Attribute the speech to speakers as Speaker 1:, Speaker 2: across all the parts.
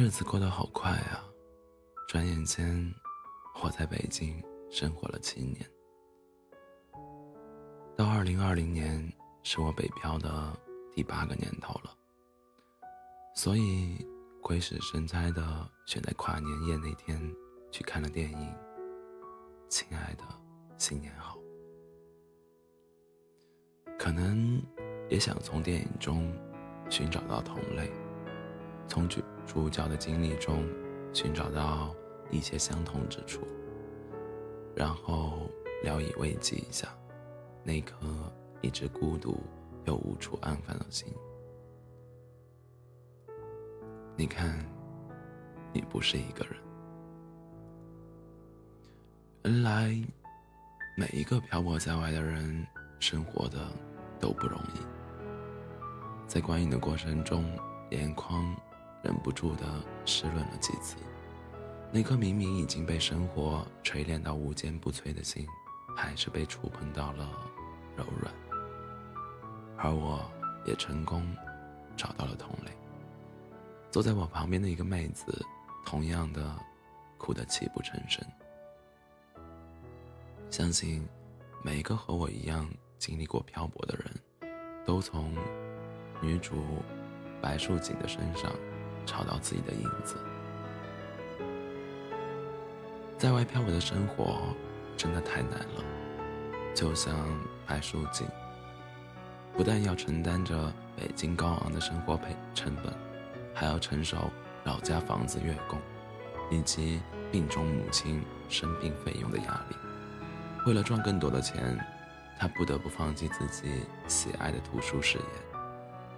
Speaker 1: 日子过得好快啊！转眼间，我在北京生活了七年。到二零二零年，是我北漂的第八个年头了。所以，鬼使神差的选在跨年夜那天去看了电影《亲爱的，新年好》。可能也想从电影中寻找到同类，从剧主角的经历中寻找到一些相同之处，然后聊以慰藉一下那颗一直孤独又无处安放的心。你看，你不是一个人。原来，每一个漂泊在外的人，生活的。都不容易，在观影的过程中，眼眶忍不住的湿润了几次。那颗明明已经被生活锤炼到无坚不摧的心，还是被触碰到了柔软。而我也成功找到了同类。坐在我旁边的一个妹子，同样的哭得泣不成声。相信每一个和我一样。经历过漂泊的人，都从女主白素锦的身上找到自己的影子。在外漂泊的生活真的太难了，就像白树锦，不但要承担着北京高昂的生活费成本，还要承受老家房子月供，以及病中母亲生病费用的压力。为了赚更多的钱。他不得不放弃自己喜爱的图书事业，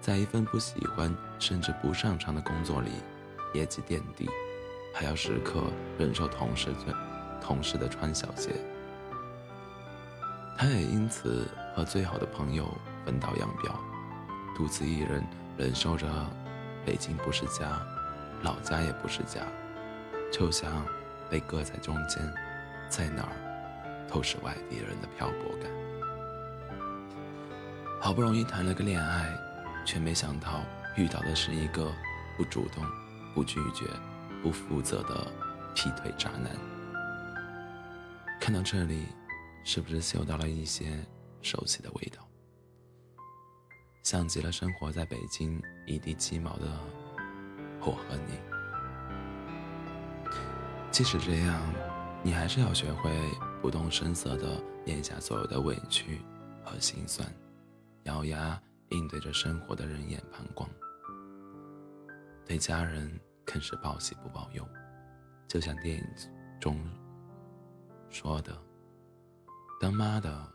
Speaker 1: 在一份不喜欢甚至不擅长的工作里，业绩垫底，还要时刻忍受同事穿同事的穿小鞋。他也因此和最好的朋友分道扬镳，独自一人忍受着北京不是家，老家也不是家，就像被搁在中间，在哪儿都是外地人的漂泊感。好不容易谈了个恋爱，却没想到遇到的是一个不主动、不拒绝、不负责的劈腿渣男。看到这里，是不是嗅到了一些熟悉的味道？像极了生活在北京一地鸡毛的我和你。即使这样，你还是要学会不动声色地咽下所有的委屈和心酸。咬牙应对着生活的人眼旁光，对家人更是报喜不报忧，就像电影中说的：“当妈的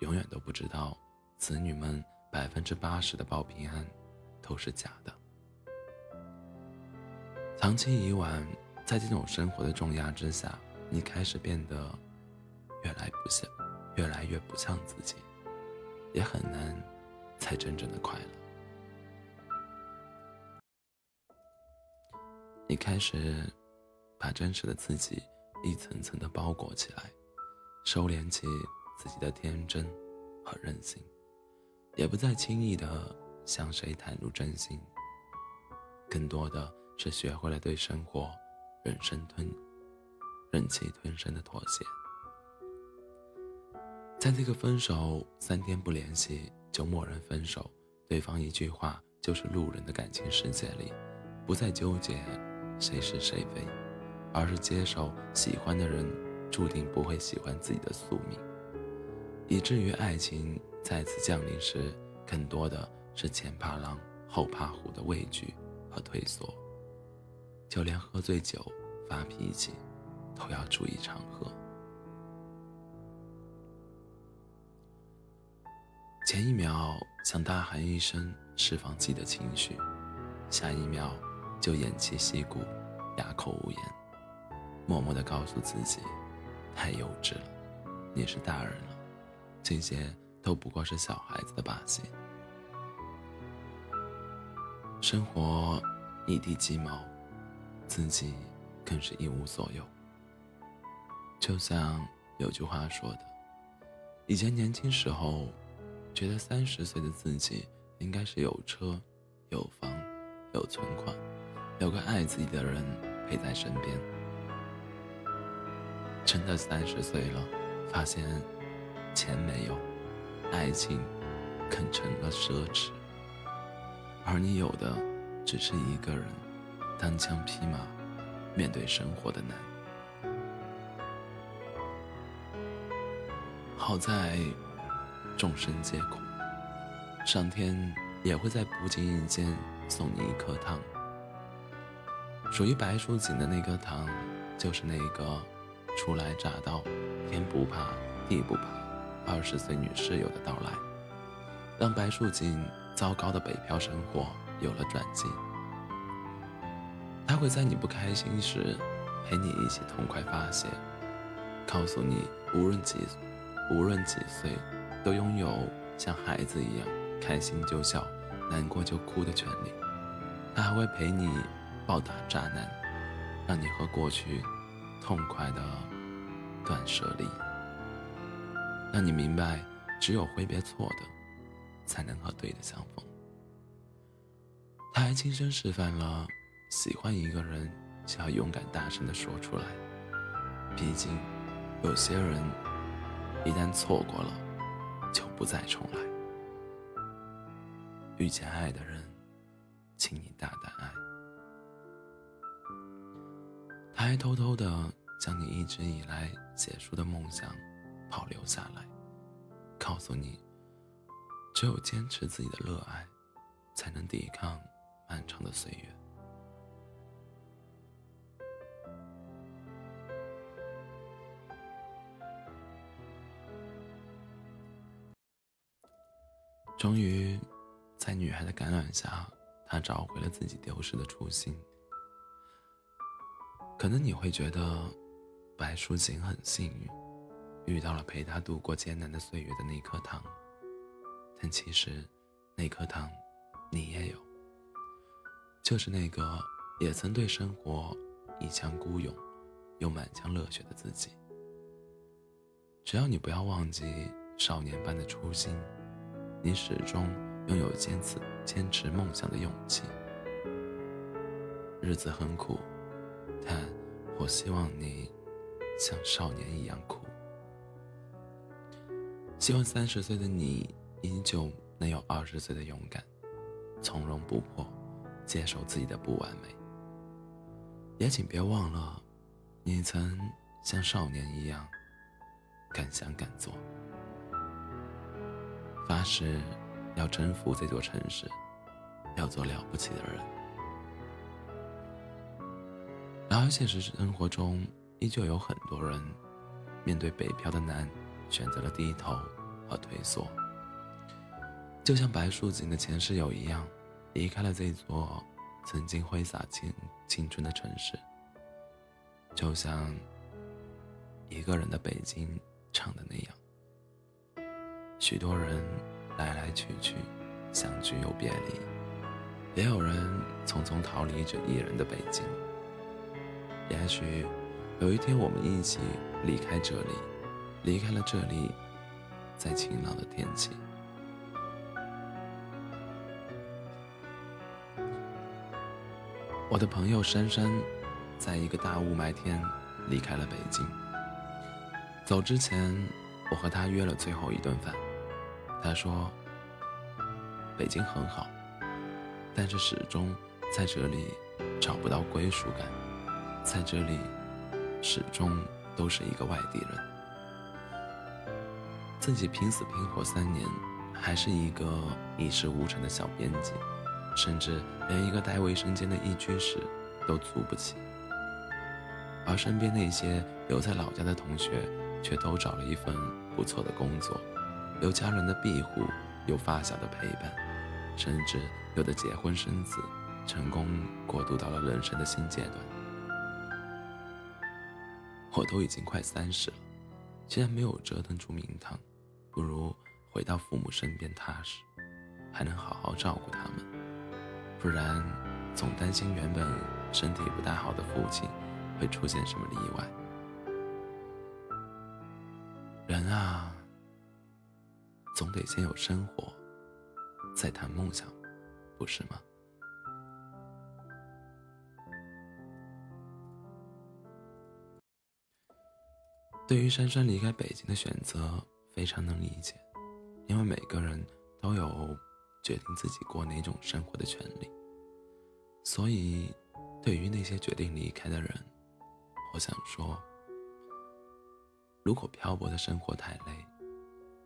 Speaker 1: 永远都不知道，子女们百分之八十的报平安都是假的。”长期以往，在这种生活的重压之下，你开始变得越来不像，越来越不像自己。也很难，才真正的快乐。你开始把真实的自己一层层的包裹起来，收敛起自己的天真和任性，也不再轻易的向谁袒露真心。更多的是学会了对生活忍声吞、忍气吞声的妥协。在这个分手三天不联系就默认分手，对方一句话就是路人的感情世界里，不再纠结谁是谁非，而是接受喜欢的人注定不会喜欢自己的宿命，以至于爱情再次降临时，更多的是前怕狼后怕虎的畏惧和退缩，就连喝醉酒发脾气，都要注意场合。前一秒想大喊一声释放自己的情绪，下一秒就偃旗息鼓，哑口无言，默默地告诉自己，太幼稚了，你是大人了，这些都不过是小孩子的把戏。生活一地鸡毛，自己更是一无所有。就像有句话说的，以前年轻时候。觉得三十岁的自己应该是有车、有房、有存款，有个爱自己的人陪在身边。真的三十岁了，发现钱没有，爱情更成了奢侈，而你有的只是一个人单枪匹马面对生活的难。好在众生皆苦，上天也会在不经意间送你一颗糖。属于白淑锦的那颗糖，就是那个初来乍到、天不怕地不怕二十岁女室友的到来，让白淑锦糟糕的北漂生活有了转机。他会在你不开心时，陪你一起痛快发泄，告诉你无论几无论几岁，都拥有像孩子一样开心就笑、难过就哭的权利。他还会陪你。暴打渣男，让你和过去痛快的断舍离，让你明白，只有挥别错的，才能和对的相逢。他还亲身示范了，喜欢一个人就要勇敢大声的说出来。毕竟，有些人一旦错过了，不再重来。遇见爱的人，请你大胆爱。他还偷偷的将你一直以来写书的梦想保留下来，告诉你，只有坚持自己的热爱，才能抵抗漫长的岁月。终于，在女孩的感染下，他找回了自己丢失的初心。可能你会觉得白淑锦很幸运，遇到了陪她度过艰难的岁月的那颗糖。但其实，那颗糖你也有，就是那个也曾对生活一腔孤勇，又满腔热血的自己。只要你不要忘记少年般的初心，你始终拥有坚持坚持梦想的勇气。日子很苦。但我希望你像少年一样苦。希望三十岁的你依旧能有二十岁的勇敢，从容不迫，接受自己的不完美。也请别忘了，你曾像少年一样敢想敢做，发誓要征服这座城市，要做了不起的人。然而，现实生活中依旧有很多人，面对北漂的难，选择了低头和退缩。就像白树锦的前室友一样，离开了这座曾经挥洒青青春的城市。就像一个人的北京唱的那样，许多人来来去去，相聚又别离，也有人匆匆逃离这一人的北京。也许有一天，我们一起离开这里，离开了这里，在晴朗的天气。我的朋友珊珊，在一个大雾霾天离开了北京。走之前，我和他约了最后一顿饭。他说：“北京很好，但是始终在这里找不到归属感。”在这里，始终都是一个外地人。自己拼死拼活三年，还是一个一事无成的小编辑，甚至连一个带卫生间的一居室都租不起。而身边那些留在老家的同学，却都找了一份不错的工作，有家人的庇护，有发小的陪伴，甚至有的结婚生子，成功过渡到了人生的新阶段。我都已经快三十了，既然没有折腾出名堂，不如回到父母身边踏实，还能好好照顾他们。不然，总担心原本身体不大好的父亲会出现什么意外。人啊，总得先有生活再谈梦想不是吗？对于珊珊离开北京的选择非常能理解因为每个人都有决定自己过哪种生活的权利。所以对于那些决定离开的人我想说如果漂泊的生活太累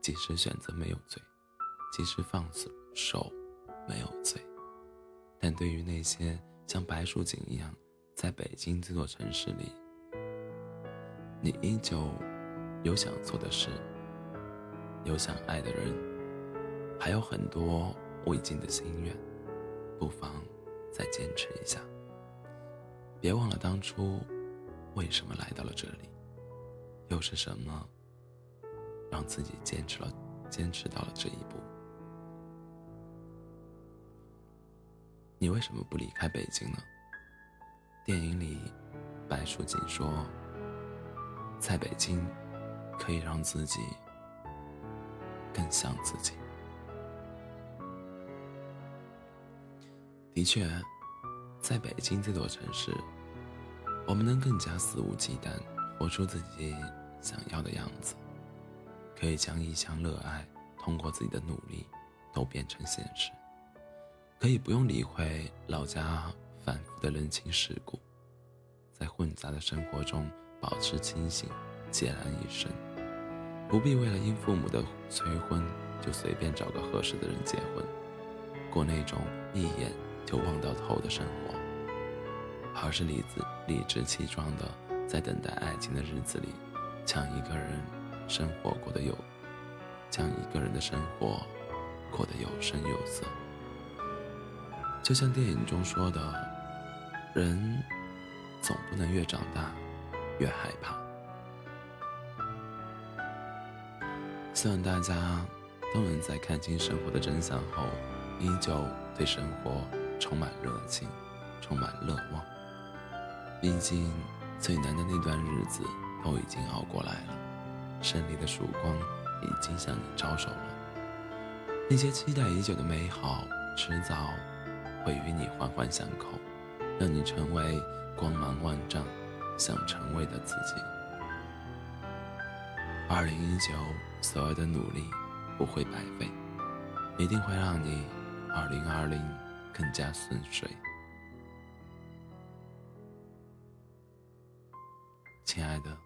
Speaker 1: 即使选择没有罪，即使放手没有罪，但对于那些像白树锦一样在北京这座城市里，你依旧有想做的事，有想爱的人，还有很多未尽的心愿，不妨再坚持一下。别忘了当初为什么来到了这里，又是什么让自己坚持了、坚持到了这一步？你为什么不离开北京呢？电影里，白书锦说。在北京，可以让自己更像自己。的确，在北京这座城市，我们能更加肆无忌惮，活出自己想要的样子，可以将一腔热爱通过自己的努力都变成现实，可以不用理会老家反复的人情世故，在混杂的生活中。保持清醒，孑然一身，不必为了因父母的催婚就随便找个合适的人结婚，过那种一眼就望到头的生活，而是理直理直气壮的在等待爱情的日子里，将一个人生活过得有，将一个人的生活过得有声有色。就像电影中说的，人总不能越长大。越害怕。希望大家都能在看清生活的真相后，依旧对生活充满热情，充满乐望。毕竟最难的那段日子都已经熬过来了，胜利的曙光已经向你招手了。那些期待已久的美好，迟早会与你环环相扣，让你成为光芒万丈。想成为的自己。二零一九，所有的努力不会白费，一定会让你二零二零更加顺遂。亲爱的，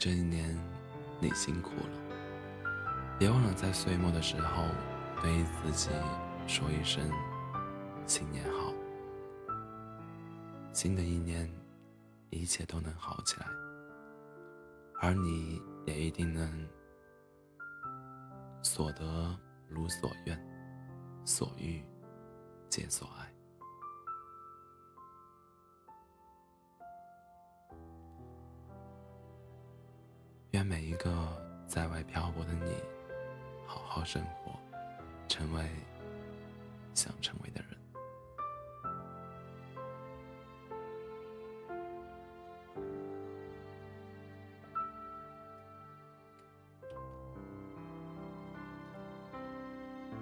Speaker 1: 这一年你辛苦了，别忘了在岁末的时候对自己说一声新年好。新的一年。一切都能好起来，而你也一定能所得如所愿，所欲皆所爱。愿每一个在外漂泊的你，好好生活，成为想成为的人。